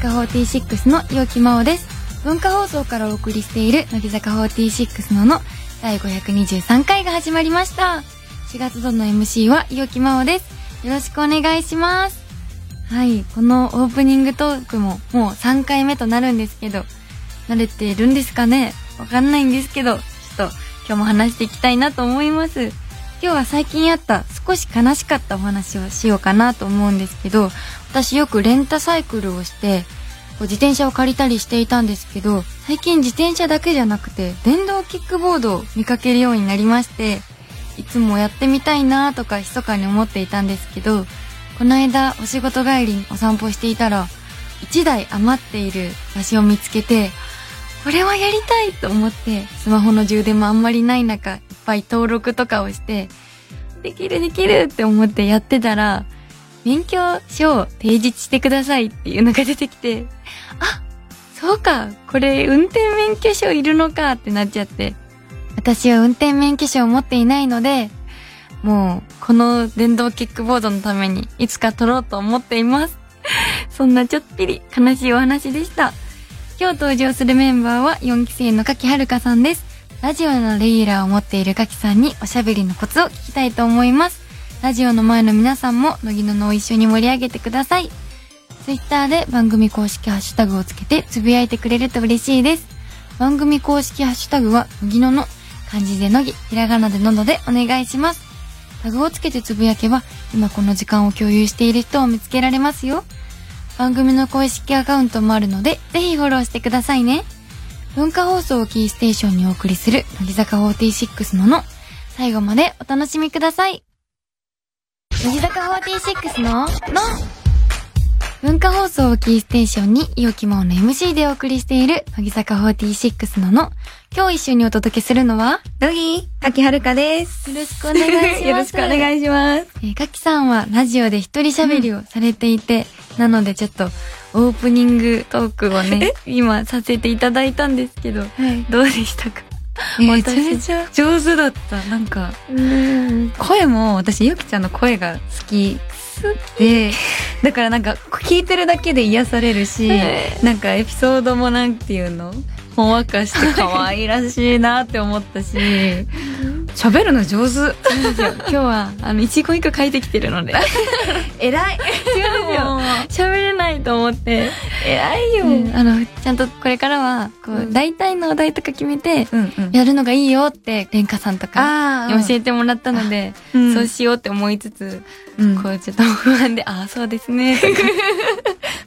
坂46の陽木真央です。文化放送からお送りしている乃木坂46のの第523回が始まりました。4月度の MC は陽木真央です。よろしくお願いします。はい、このオープニングトークももう3回目となるんですけど、慣れてるんですかね？わかんないんですけど、ちょっと今日も話していきたいなと思います。今日は最近あった少し悲しかったお話をしようかなと思うんですけど、私よくレンタサイクルをして、こう自転車を借りたりしていたんですけど、最近自転車だけじゃなくて、電動キックボードを見かけるようになりまして、いつもやってみたいなとか密かに思っていたんですけど、この間お仕事帰りにお散歩していたら、1台余っている雑誌を見つけて、これはやりたいと思って、スマホの充電もあんまりない中、ぱい登録とかをして、できるできるって思ってやってたら、免許証を提示してくださいっていうのが出てきて、あ、そうか、これ運転免許証いるのかってなっちゃって。私は運転免許証を持っていないので、もう、この電動キックボードのためにいつか取ろうと思っています。そんなちょっぴり悲しいお話でした。今日登場するメンバーは4期生の柿はるかさんです。ラジオのレギュラーを持っている柿さんにおしゃべりのコツを聞きたいと思います。ラジオの前の皆さんも、乃木ののを一緒に盛り上げてください。ツイッターで番組公式ハッシュタグをつけてつぶやいてくれると嬉しいです。番組公式ハッシュタグは、乃木のの、漢字で乃木、ひらがなでののでお願いします。タグをつけてつぶやけば、今この時間を共有している人を見つけられますよ。番組の公式アカウントもあるので、ぜひフォローしてくださいね。文化放送をキーステーションにお送りする、乃木坂46のの、最後までお楽しみください。乃木坂46の、の、文化放送をキーステーションに、いおきまおの MC でお送りしている、乃木坂46のの、今日一緒にお届けするのは、乃木、柿はるかです。よろしくお願いします。よろしくお願いします。えー、かきさんはラジオで一人喋りをされていて、なのでちょっとオープニングトークをね、今させていただいたんですけど、はい。どうでしたか？めちゃめちゃ上手だった。なんか、うん。声も、私、ゆきちゃんの声が好きで、だからなんか、聞いてるだけで癒されるし、なんかエピソードもなんていうの？ほんわかして可愛らしいなって思ったし、喋るの上手。今日は、あの、一個一個書いてきてるので、偉い。違うんですよ。喋れないと思って、偉いよ。うんあの、ちゃんとこれからは、こう、うん大体のお題とか決めて、うんうん。やるのがいいよって、レンカさんとか、教えてもらったので、うんそうしようって思いつつ、うんこう、ちょっと不安で、ああ、そうですね、と か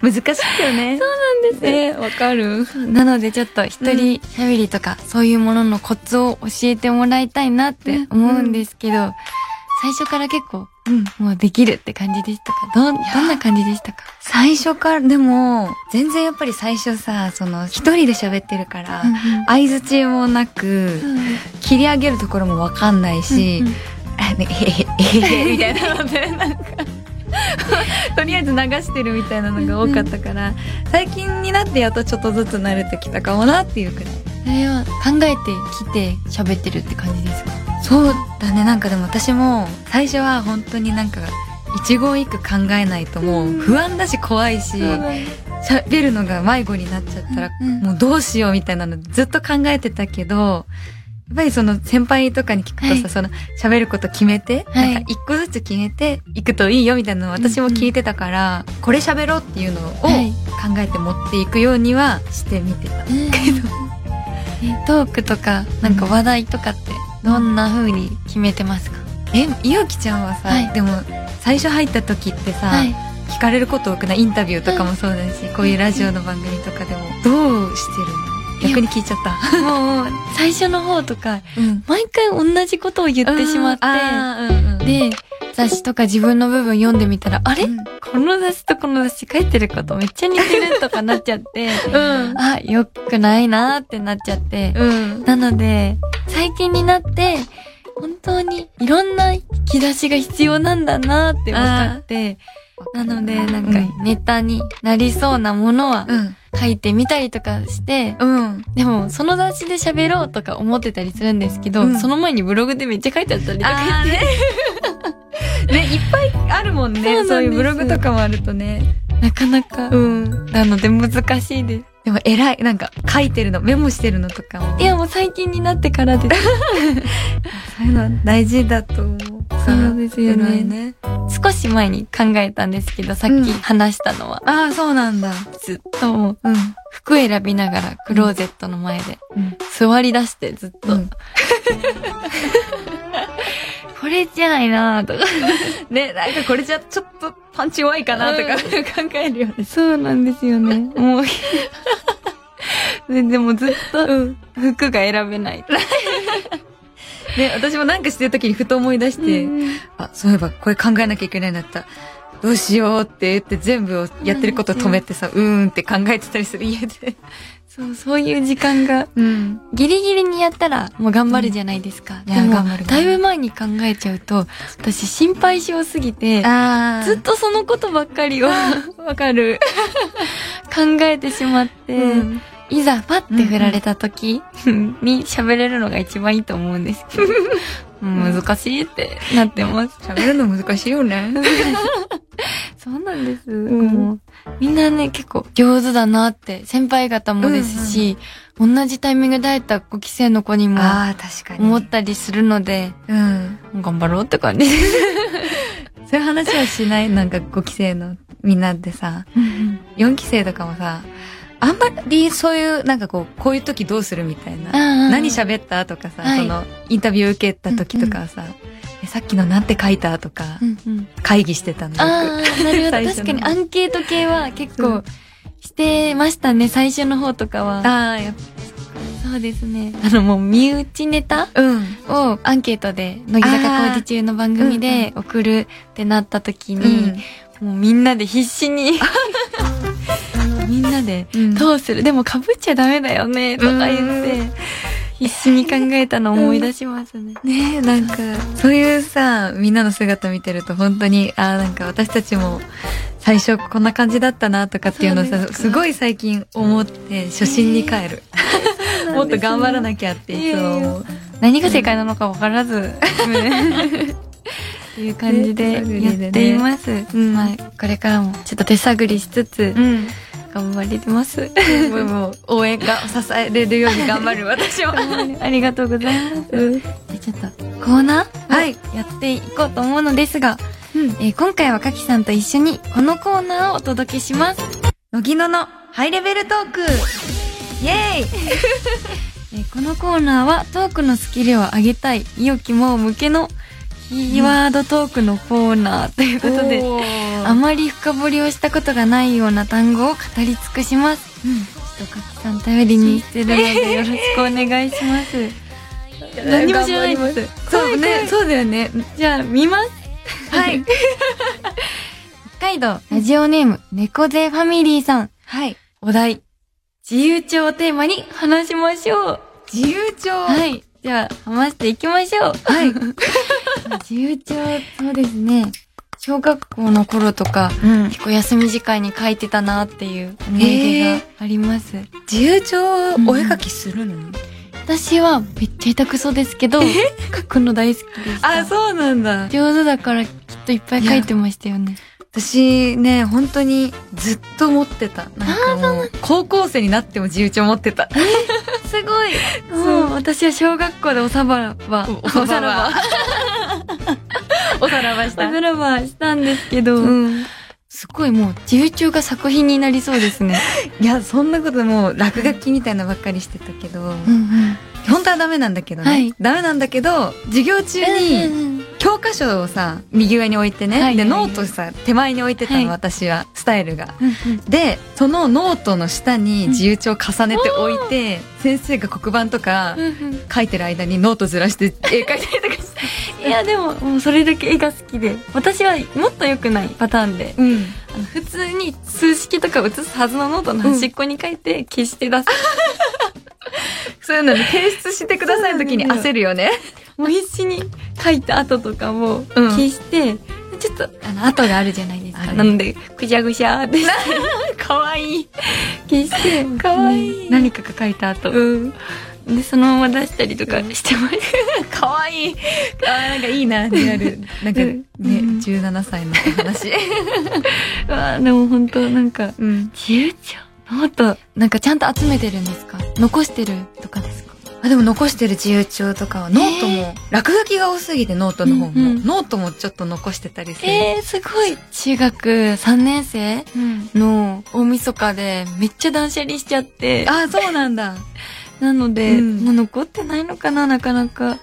難しいよね。そうなんですね。わかる。なのでちょっと一人喋りとか、そういうもののコツを教えてもらいたいなって思うんですけど、最初から結構、うん。もうできるって感じでしたか？どん、どんな感じでしたか？最初から、でも、全然やっぱり最初さ、その、一人で喋ってるから、相づちもなく、切り上げるところもわかんないし、あねへへへへみたいなので、なんか、とりあえず流してるみたいなのが多かったから、最近になってやっとちょっとずつ慣れてきたかもなっていうくらい。それは考えてきて喋ってるって感じですか？そうだね、なんかでも私も、最初は本当になんか、一言一句考えないともう不安だし怖いし、喋るのが迷子になっちゃったら、うん。もうどうしようみたいなのずっと考えてたけど、やっぱりその先輩とかに聞くとさ、はい。その喋ること決めて、はい。なんか一個ずつ決めていくといいよみたいなのを私も聞いてたから、これ喋ろうっていうのを考はい。えて持っていくようにはしてみてた。えトークとか、なんか話題とかって、どんな風に決めてますか？え、ゆうきちゃんはさ、はい。でも最初入った時ってさ、はい。聞かれること多くない？インタビューとかもそうだし、こういうラジオの番組とかでも、どうしてるの？逆に聞いちゃった。もう、最初の方とか、うん。毎回同じことを言ってしまって、あーうんうん、で、雑誌とか自分の部分読んでみたら、あれ、うんこの雑誌とこの雑誌書いてることめっちゃ似てるとかなっちゃって、うん。あ、よくないなーってなっちゃって、うん。なので、最近になって、本当にいろんな引き出しが必要なんだなーって分かって、なので、なんかうんネタになりそうなものはうん。書いてみたりとかして、うん。でも、その雑誌で喋ろうとか思ってたりするんですけど、うんその前にブログでめっちゃ書いてあったりとかあーね。ね、いっぱいあるもんね。そういうブログとかもあるとね。なかなか、うん。なので難しいです。でも偉い。なんか書いてるの、メモしてるのとかも。いや、もう最近になってからです。そういうの大事だと思う。そうですよね偉いね。少し前に考えたんですけど、さっき話したのは、ああ、そうなんだ。ずっともう、うん。服選びながらクローゼットの前でうん。座り出してずっと、うん これじゃないなとか。ね、なんかこれじゃちょっとパンチ弱いかなとかうん考えるよね。そうなんですよね。もう、ででもずっと服が選べない。で、私もなんかしてる時にふと思い出して、うんあ、そういえばこれ考えなきゃいけないんだった。どうしようって言って全部をやってること止めてさ、うーんって考えてたりする家で。そう、そういう時間が、うん。ギリギリにやったらもう頑張るじゃないですか。いやでも頑張る、だいぶ前に考えちゃうと、私心配性すぎて、あずっとそのことばっかりを わかる。考えてしまって、うんいざパッて振られた時に喋れるのが一番いいと思うんですけど、うん難しいってなってます。喋るの難しいよね。そうなんです。うみんなね、結構上手だなって、先輩方もですし、同じタイミングで会えた5期生の子にもああ、確かに。思ったりするので、うん。頑張ろうって感じです。そういう話はしない？なんか5期生のみんなでさ、4期生とかもさ、あんまりそういう、なんかこう、こういう時どうするみたいな。何何喋ったとかさ、はいその、インタビュー受けた時とかはさ、えさっきのなんて書いたとか、うんうん会議してたのなるほど。確かにアンケート系は結構うんしてましたね、最初の方とかは。ああ、やっそうですね。あのもう身内ネタぱ、うん。をアンケートで、乃木坂工事中の番組で送るってなった時に、もうみんなで必死に、みんなで、うんどうする？でも被っちゃダメだよね、とか言って、必死に考えたのを思い出しますね。ねえ、なんか、そういうさ、みんなの姿見てると本当に、ああ、なんか私たちも最初こんな感じだったなとかっていうのをさ、すごい最近思って初心に帰る。もっと頑張ら。なきゃっていつも思う。何が正解なのか分からず、っていう感じでねやっています。うんまあ、これからもちょっと手探りしつつ、うん。頑張ります。もう応援が支えれるように頑張る 私は。ありがとうございます。うんでちょっとコーナーはい。やっていこうと思うのですが、うん。えー今回はかきさんと一緒にこのコーナーをお届けします。乃木野のハイレベルトークイェーイ えーこのコーナーはトークのスキルを上げたい、意をきも向けのキーワードトークのコーナーということで、ああまり深掘りをしたことがないような単語を語り尽くします。うんちょっとかきさん頼りにしてるのでよろしくお願いします。何も知らないです。そうね、そうだよね。じゃあ見ます。はい。北海道ラジオネーム猫背ファミリーさん。はい。お題。自由帳をテーマに話しましょう。自由帳？はい。では、話していきましょう。はい。自由帳、そうですね。小学校の頃とか、うん。結構休み時間に書いてたなっていう思い出があります。自由帳、お絵描きするの、私はめっちゃ下手くそですけど、書くの大好きでした。あ、そうなんだ。上手だからきっといっぱい書いてましたよね。私ね、本当にずっと持ってた。なんかもう、高校生になっても自由帳持ってた。すごい そう私は小学校でおさばば、おさばばおさらばしおさらばしたんですけど、うん。すごいもう自由帳が作品になりそうですね。いや、そんなこともう落書きみたいなばっかりしてたけど、ん本当はダメなんだけどね。はいダメなんだけど、授業中に、に、教科書をさ、右上に置いてね。で、はいはいはいノートさ、手前に置いてたの、はい私は、スタイルが。うんうんで、そのノートの下に自由帳を重ねて置いて、先生が黒板とか書いてる間にノートずらして絵描いたりとかして。いやでももうそれだけ絵が好きで私はもっと良くないパターンでうん。あの普通に数式とか写すはずのノートの端っこに書いて消して出す、そういうのに提出してくださいの時に焦るよね。もう必死に書いた後とかもうん。消して、ちょっとあの後があるじゃないですか。なのでぐしゃぐしゃーってかわいい。消してかわいい。うん。何かが書いた後、うん。でそのまま出したりとかしてます、かわいい。あなんかいいなリアルなんかね、うん、17歳の話。あでも本当なんか、うん、自由帳ノート。なんかちゃんと集めてるんですか？残してるとかですか？あでも残してる自由帳とかはノートも、落書きが多すぎてノートの方も、うんうん、ノートもちょっと残してたりする。えー、すごい中学3年生の大晦日でめっちゃ断捨離しちゃって。あ、そうなんだ。なので、うん、もう残ってないのかな、なかなか。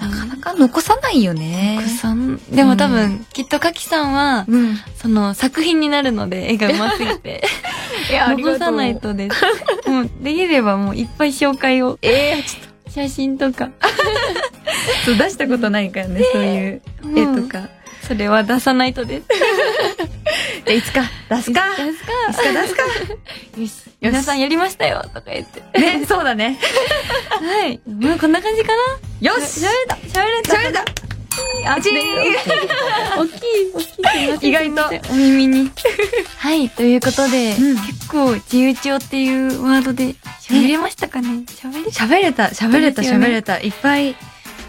なかなか残さないよね。残さん。でも多分、うん、きっとかきさんは、うん、その作品になるので、絵が上手すぎて。いや、残さないとです。もう、できればもういっぱい紹介を。ええー、ちょっと。写真とか。そう、出したことないからね、そういう絵とか。それは出さないとです。いつか？出すか出すかいつか出すか？よし。皆さんやりましたよとか言って。ね、そうだね。はい。もうこんな感じかな？よし。喋れた。喋れた。喋れた。あちー大きい、大きい。意外と。お耳に。はい、ということで、うん、結構自由帳っていうワードで喋れましたかね？喋れた。喋れた喋れたいっぱい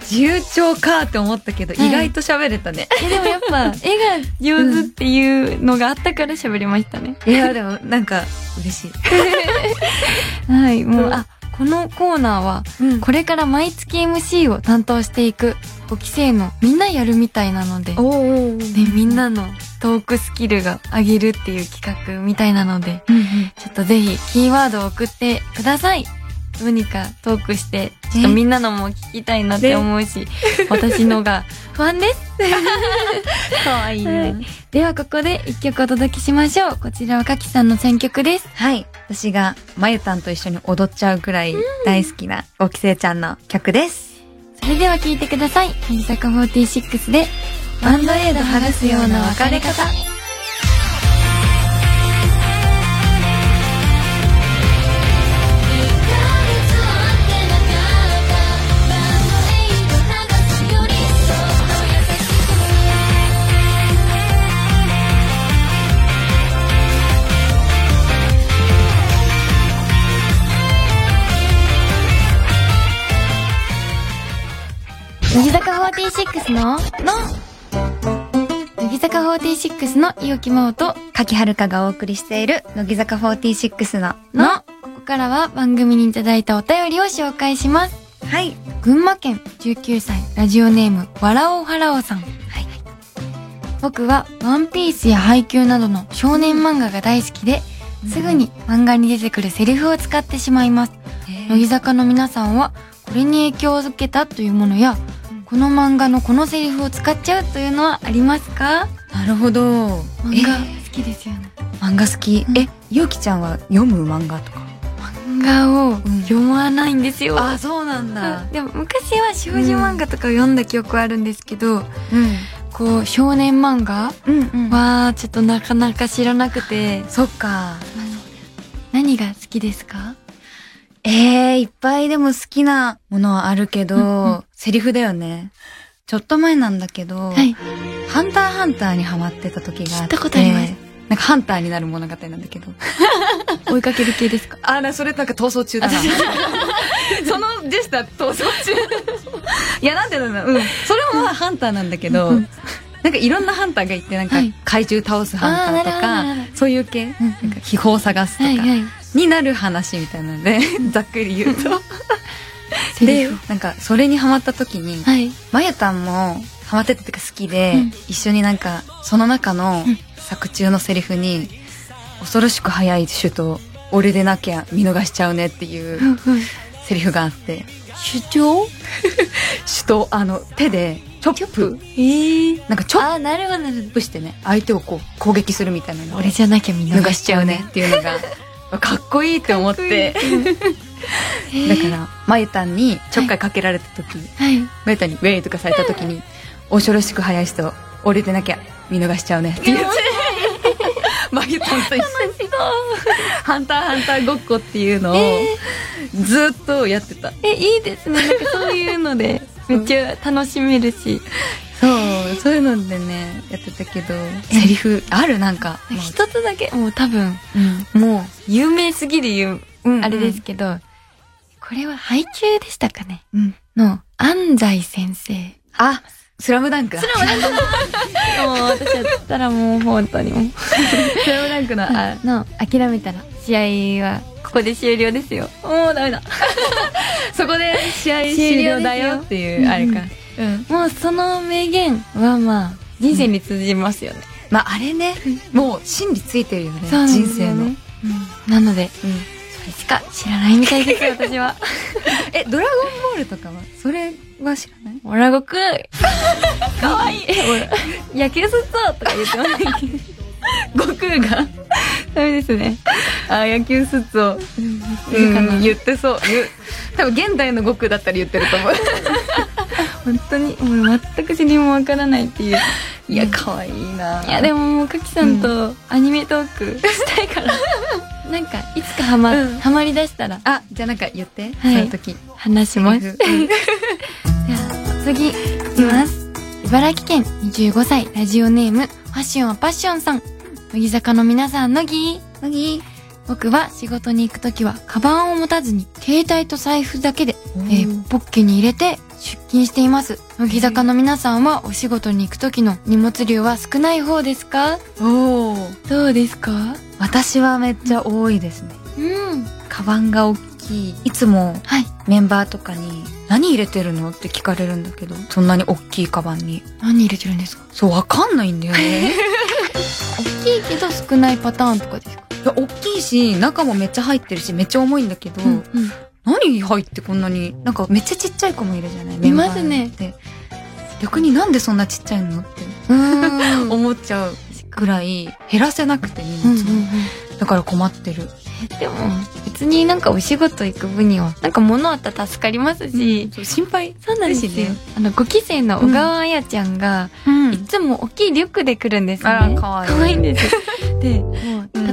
自由帳かって思ったけど、意外と喋れたね。でもやっぱ、絵が上手っていうのがあったから喋りましたね。いや、でもなんか、嬉しい。はい、もう、あ、このコーナーは、これから毎月 MC を担当していく5期生のみんなやるみたいなので、でみんなのトークスキルが上げるっていう企画みたいなので、ちょっとぜひキーワードを送ってください。どうにかトークして、ちょっとみんなのも聞きたいなって思うし、私のが不安です。かわいいね、はい、ではここで一曲お届けしましょう。こちらはかきさんの選曲です。はい。私がまゆたんと一緒に踊っちゃうくらい大好きなごきせいちゃんの曲です。それでは聴いてください。乃木坂46で、バンドエイド剥がすような別れ方。46の、の、乃木坂46の伊き真央と柿遥香がお送りしている乃木坂46の、の、ここからは番組にいただいたお便りを紹介します。はい。群馬県19歳ラジオネームわらおはらおさん。はい。僕はワンピースや配給などの少年漫画が大好きで、すぐに漫画に出てくるセリフを使ってしまいます。乃木坂の皆さんはこれに影響を受けたというものやこの漫画のこのセリフを使っちゃうというのはありますか？なるほど。漫画好きですよね、漫画好き、うん、え？ゆうきちゃんは読む漫画とか？漫画を読まないんですよ、うん、あそうなんだ、でも昔は少女漫画とか読んだ記憶はあるんですけど、うん、こう少年漫画はちょっとなかなか知らなくて、そっか。何が好きですか？ええー、いっぱいでも好きなものはあるけど、うんうん、セリフだよね。ちょっと前なんだけど、はい、ハンターハンターにハマってた時があって。たことあります。なんかハンターになる物語なんだけど。追いかける系ですか？あ、な、それなんか逃走中だな。そのジェスター逃走中。いや、なんていうんだろう。うん。それもまあハンターなんだけど、なんかいろんなハンターがいて、なんか怪獣倒すハンターとか、そういう系、なんか秘宝を探すとか、はいはいになる話みたいなのでざっくり言うと。でなんかそれにハマった時に、はい、まゆたんもハマってたってか好きで、うん、一緒になんかその中の作中のセリフに「恐ろしく速い首都俺でなきゃ見逃しちゃうね」っていうセリフがあって。主張？首都あの手でチョップ。ええなんかチョップ。してね相手をこう攻撃するみたいなの俺じゃなきゃ見逃しちゃうねっていうのがかっこいいって思って。だからまゆたんにちょっかいかけられた時、はい、まゆたんに「ウェイ!」とかされた時に「恐ろしく速い人俺でなきゃ見逃しちゃうね」って言って。まゆたんと一緒に「ハンターハンターごっこ」っていうのをずっとやってた。えいいですね。なんかそういうのでめっちゃ楽しめるしそうそういうのでねやってたけどセリフある？なんか一つだけもう多分、うん、もう有名すぎる言う、うん、あれですけど、ここれは配給でしたかねうん。の、安西先生。あ、スラムダンクだ。もう私やったらもう本当にもう。スラムダンクの、あ、の、諦めたら、試合はここで終了ですよ。もうダメだ。そこで試合終終了だよ了だよっていう、あれか。うん。もうその名言はまあ、人生に通じますよね。まあ、あれね、もう真理ついてるよね。そうなん人生の。ですよねなので、うん。それしか知らないみたいですよ、私は。え、ドラゴンボールとかはそれは知らない？オラゴくかわいい。野球すっぞとか言ってますけど。悟空がダメですね。あ、野球スーツを、言うかな言ってそう。言う。多分現代の悟空だったら言ってると思う。本当に、もう全く知りもわからないっていう。いや、可愛いないや、でももう、かきさんとアニメトークしたいから。なんか、いつかハマ、うんハマりだしたらあ、じゃあなんか言って。はいその時。話します。うんじゃあ、次、いきます。茨城県25歳、ラジオネーム、ファッションはパッションさん。乃木坂の皆さん、乃木。乃木僕は仕事に行くときは、カバンを持たずに、携帯と財布だけで、おえーーポッケに入れて出勤しています。乃木坂の皆さんは、お仕事に行くときの荷物量は少ない方ですか？おーどうですか？私はめっちゃ多いですね。うん。カバンが大きい。いつもはい。メンバーとかに、何入れてるの？って聞かれるんだけど、そんなに大きいカバンに。何入れてるんですか？そう、わかんないんだよね。大きいけど少ないパターンとかですか？いや、大きいし、中もめっちゃ入ってるし、めっちゃ重いんだけど、うん。何入ってこんなに、なんかめっちゃちっちゃい子もいるじゃない？いますねメンバーって。逆になんでそんなちっちゃいのってうん。思っちゃうぐらい、減らせなくて荷物、うんうんうんだから困ってる。でも、別になんかお仕事行く分には、なんか物あったら助かりますし、そう心配。そうなんですよ。あの、5期生の小川彩ちゃんが、うんいつも大きいリュックで来るんですね。あらかわいいかわいいんですよ。で、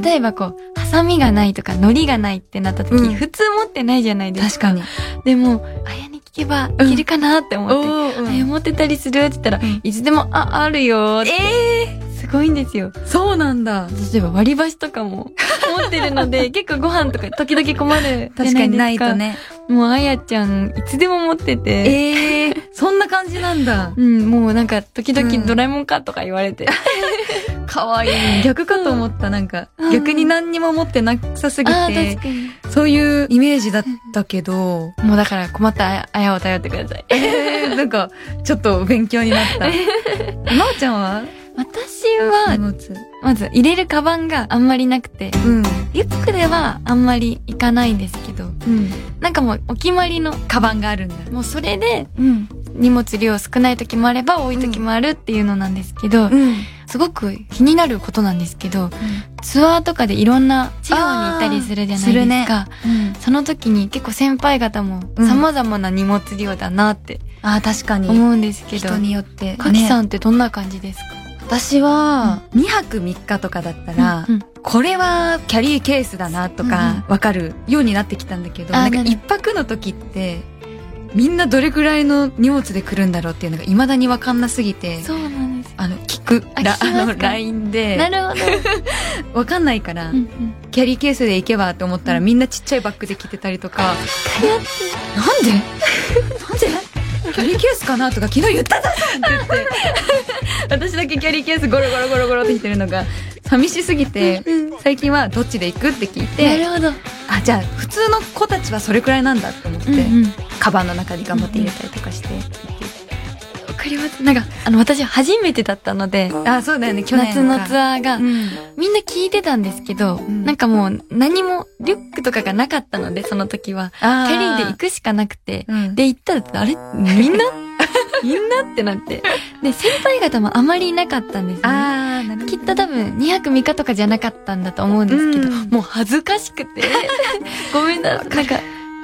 例えばこう、ハサミがないとか、糊がないってなった時、うん普通持ってないじゃないですか。確かに。でも、あやに聞けば、うん着るかなって思って、おあや持ってたりするって言ったら、うんいつでも、あ、あるよって。えすごいんですよ。ー、そうなんだ。例えば割り箸とかも持ってるので、結構ご飯とか時々困る。確かにないと。ね。もうあやちゃん、いつでも持ってて。えー、そんな感じなんだ。うん、もうなんか、時々うんドラえもんかとか言われて。かわいい。逆かと思った。なんか、うん逆に何にも持ってなさすぎて。そういうイメージだったけど、もうだから困ったあやを頼ってください。えー、なんか、ちょっと勉強になった。まおちゃんは？私荷は、物。まず入れるカバンがあんまりなくて、うん。リュックではあんまりいかないんですけど、うん。なんかもうお決まりの、カバンがあるんだ。もうそれでうん。荷物量少ない時もあれば多い時もあるっていうのなんですけど、うん。すごく気になることなんですけど、ツアーとかでいろんな地方に行ったりするじゃないですか。うん。その時に結構先輩方もうん様々な荷物量だなってああ、確かに。思うんですけど、人によって。かきさん。んってどんな感じですか、私は、2泊3日とかだったら、うんこれはキャリーケースだなとか、わかるようになってきたんだけど、なんかあーなる一泊の時って、みんなどれくらいの荷物で来るんだろうっていうのが未だにわかんなすぎて、そうなんです。あの、聞く、あらあの、LINE で、なるほど。わかんないから、うんうん。キャリーケースで行けばって思ったら、みんなちっちゃいバッグで来てたりとか、なんで？キャリーケースかなとか昨日言ったじゃんって言って、私だけキャリーケースゴロゴロゴロゴロってしてるのが、寂しすぎて、最近はどっちで行くって聞いなて、るほど。あ、じゃあ普通の子たちはそれくらいなんだって思って、うんうん。カバンの中に頑張って入れたりとかして。わかります。なんか、あの、私初めてだったので、あ、そうだよね、去年夏のツアアーが、うん。みんな聞いてたんですけど、ん。なんかもう何もリュックとかがなかったので、その時は。キキャリーで行くしかなくて、うん、で、行ったら、あれ？みんな？みんなってなって。で、先輩方もあまりいなかったんですね。あー、なるほどきっと多分2泊3日とかじゃなかったんだと思うんですけど、うん。もう恥ずかしくて、ごめんな、なんか、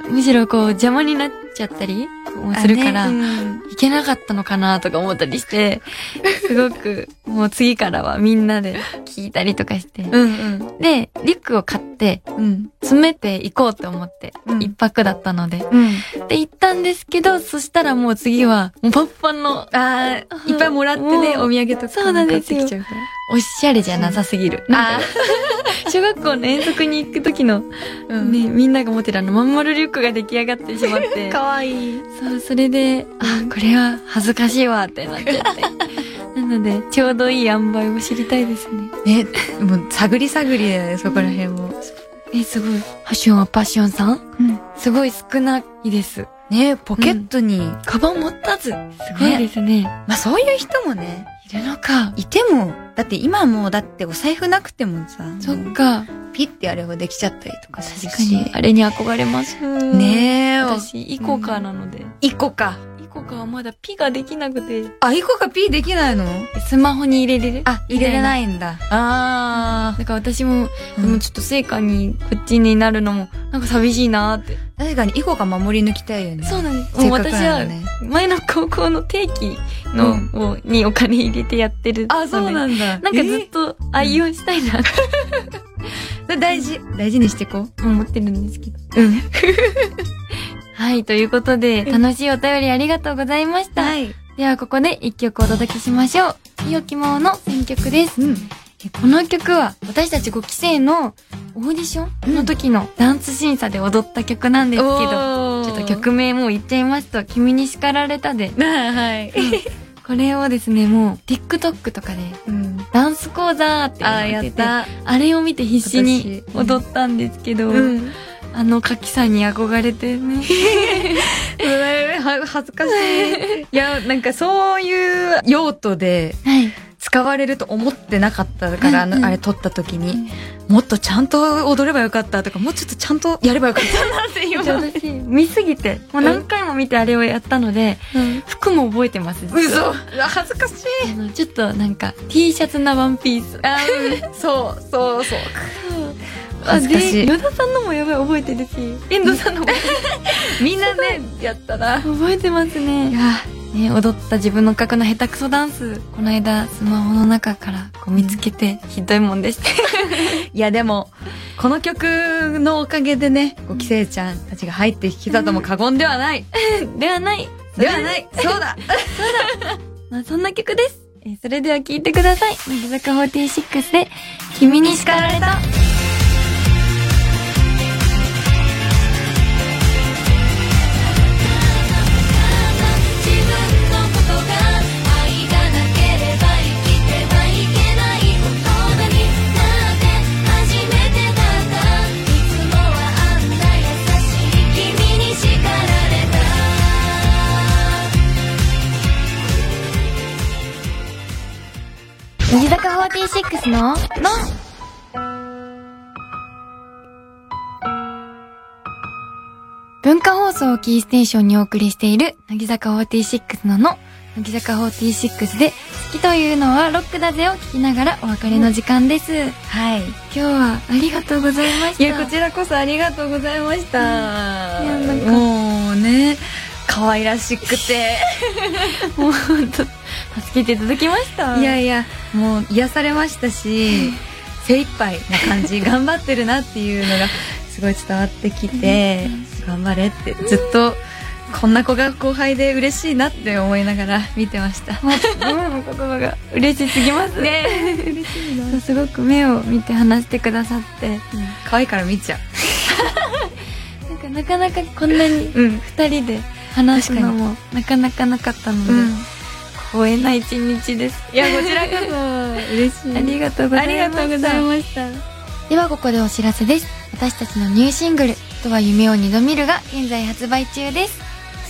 むしろこう邪魔になっちゃったりもするから、あねうんいけなかったのかなとか思ったりして、すごく、もう次からはみんなで聞いたりとかして。うんで、リュックを買って、うん。うん。詰めていこうと思って、うん一泊だったので。うん。で、行ったんですけど、そしたらもう次は、もうパンパンの、あーいっぱいもらってね、お土産とかそうなんですよ買ってきちゃうから。おしゃれじゃなさすぎる。小学校の遠足に行く時の、うんね、みんなが持ってるあのまん丸リュックが出来上がってしまって。かわいい。そう、それで、あ、これは恥ずかしいわってなっちゃって。なので、ちょうどいい塩梅を知りたいですね。ね、もう探り探りだよね、そこら辺も。え、すごい。ファッションはパッションさん？うん。すごい少ないです。ね、ポケットに、カバン持たず。すごいですね。まあそういう人もね、いるのか。いても、だって今もうだってお財布なくてもさ、そっか。ピッてやればできちゃったりとかする確かにし。。あれに憧れます。ねえ、私、イコカなので。イコか。イコカはまだピができなくて。あ、イコか P できないの？スマホに入れれる？あ、入れれないいんだ。あだから私も、ー。でもちょっと成果に、こっちになるのも、なんか寂しいなーって。確かにイコか守り抜きたいよね。そうなんです。もう私は前の高校の定期の、をにお金入れてやってる。あ、そうなんだ。なんかずっと愛用したいな 大事。大事にしてこ思ってるんですけど。う。うん。はい、ということで、楽しいお便りありがとうございました。はい。では、ここで一曲お届けしましょう。いよきまおの選曲です。うん。えこの曲は、私たち5期生のオーディションの時のダンス審査で踊った曲なんですけど、ちょっと曲名もう言っちゃいますと、君に叱られたで、はい。これをですね、もう TikTok とかで、うん。ダンス講座ってあー、言ってて、やった。あれを見て必死に踊ったんですけど、うん。あのカキさんに憧れてね。は恥ずかしい。いや、なんかそういう用途ではい。使われると思ってなかったから、あうんうんの、あれ撮った時に、もっとちゃんと踊ればよかったとか、もうちょっとちゃんとやればよかったなって今。私、見すぎて、もう何回も見てあれをやったので、服も覚えてます。実嘘は恥ずかしい。ちょっとなんか T シャツなワンピース。あそう、そう、そう。あ、恥ずかしい田さんのもやばい覚えてるし、遠藤さんのも みんなね、やったな。覚えてますいね。や、ね、踊った自分の格の下手くそダンス、この間スマホの中からこう見つけて、ひどいもんでした。いやでも、この曲のおかげでね、ご期生ちゃんたちが入ってきたとも過言 ではない。ではない。ではない。そうだ。まあ、そんな曲です。えーそれでは聴いてください。乃木坂46で、君に叱られた。をキーステーションにお送りしている、乃木坂46のの、乃木坂46で、好きというのはロックだぜを聞きながらお別れの時間です。はい。今日はありがとうございました。いや、こちらこそありがとうございました。いやなんかもうね、可愛らしくて。もう本当助けていただきました。いやいや、もう癒されましたし、精一杯な感じ、頑張ってるなっていうのがすごい伝わってきて、頑張れってずっと、こんな子が後輩で嬉しいなって思いながら 見てました。もう今の言葉が嬉しすぎます。ね嬉しいな。すごく目を見て話してくださって、可愛いから見ちゃ なんかなかなかこんなに。二人で話すのもなかなかなかったので、光栄な一日です。いや、こちらこそ嬉しい。ありがとうございました。ではここでお知らせです。私たちのニューシングル、とは夢を二度見るが現在発売中です。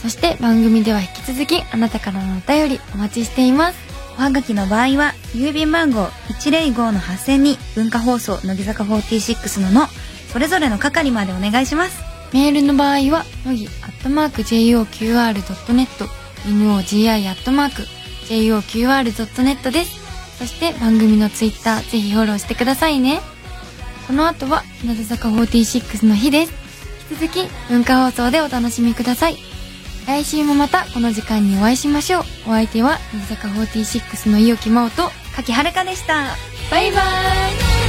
そして番組では引き続きあなたからのお便りお待ちしています。おはがきの場合は、郵便番号105-8000に文化放送乃木坂46のの、それぞれの係までお願いします。メールの場合は、乃木アットマーク JOQR.net、NOGI アットマーク JOQR.net です。そして番組のツイッターぜひフォローしてくださいね。この後は、日向坂46の日です。続き文化放送でお楽しみください。来週もまたこの時間にお会いしましょう。お相手は乃木坂46の伊予木真央と柿原でした。バイバイ。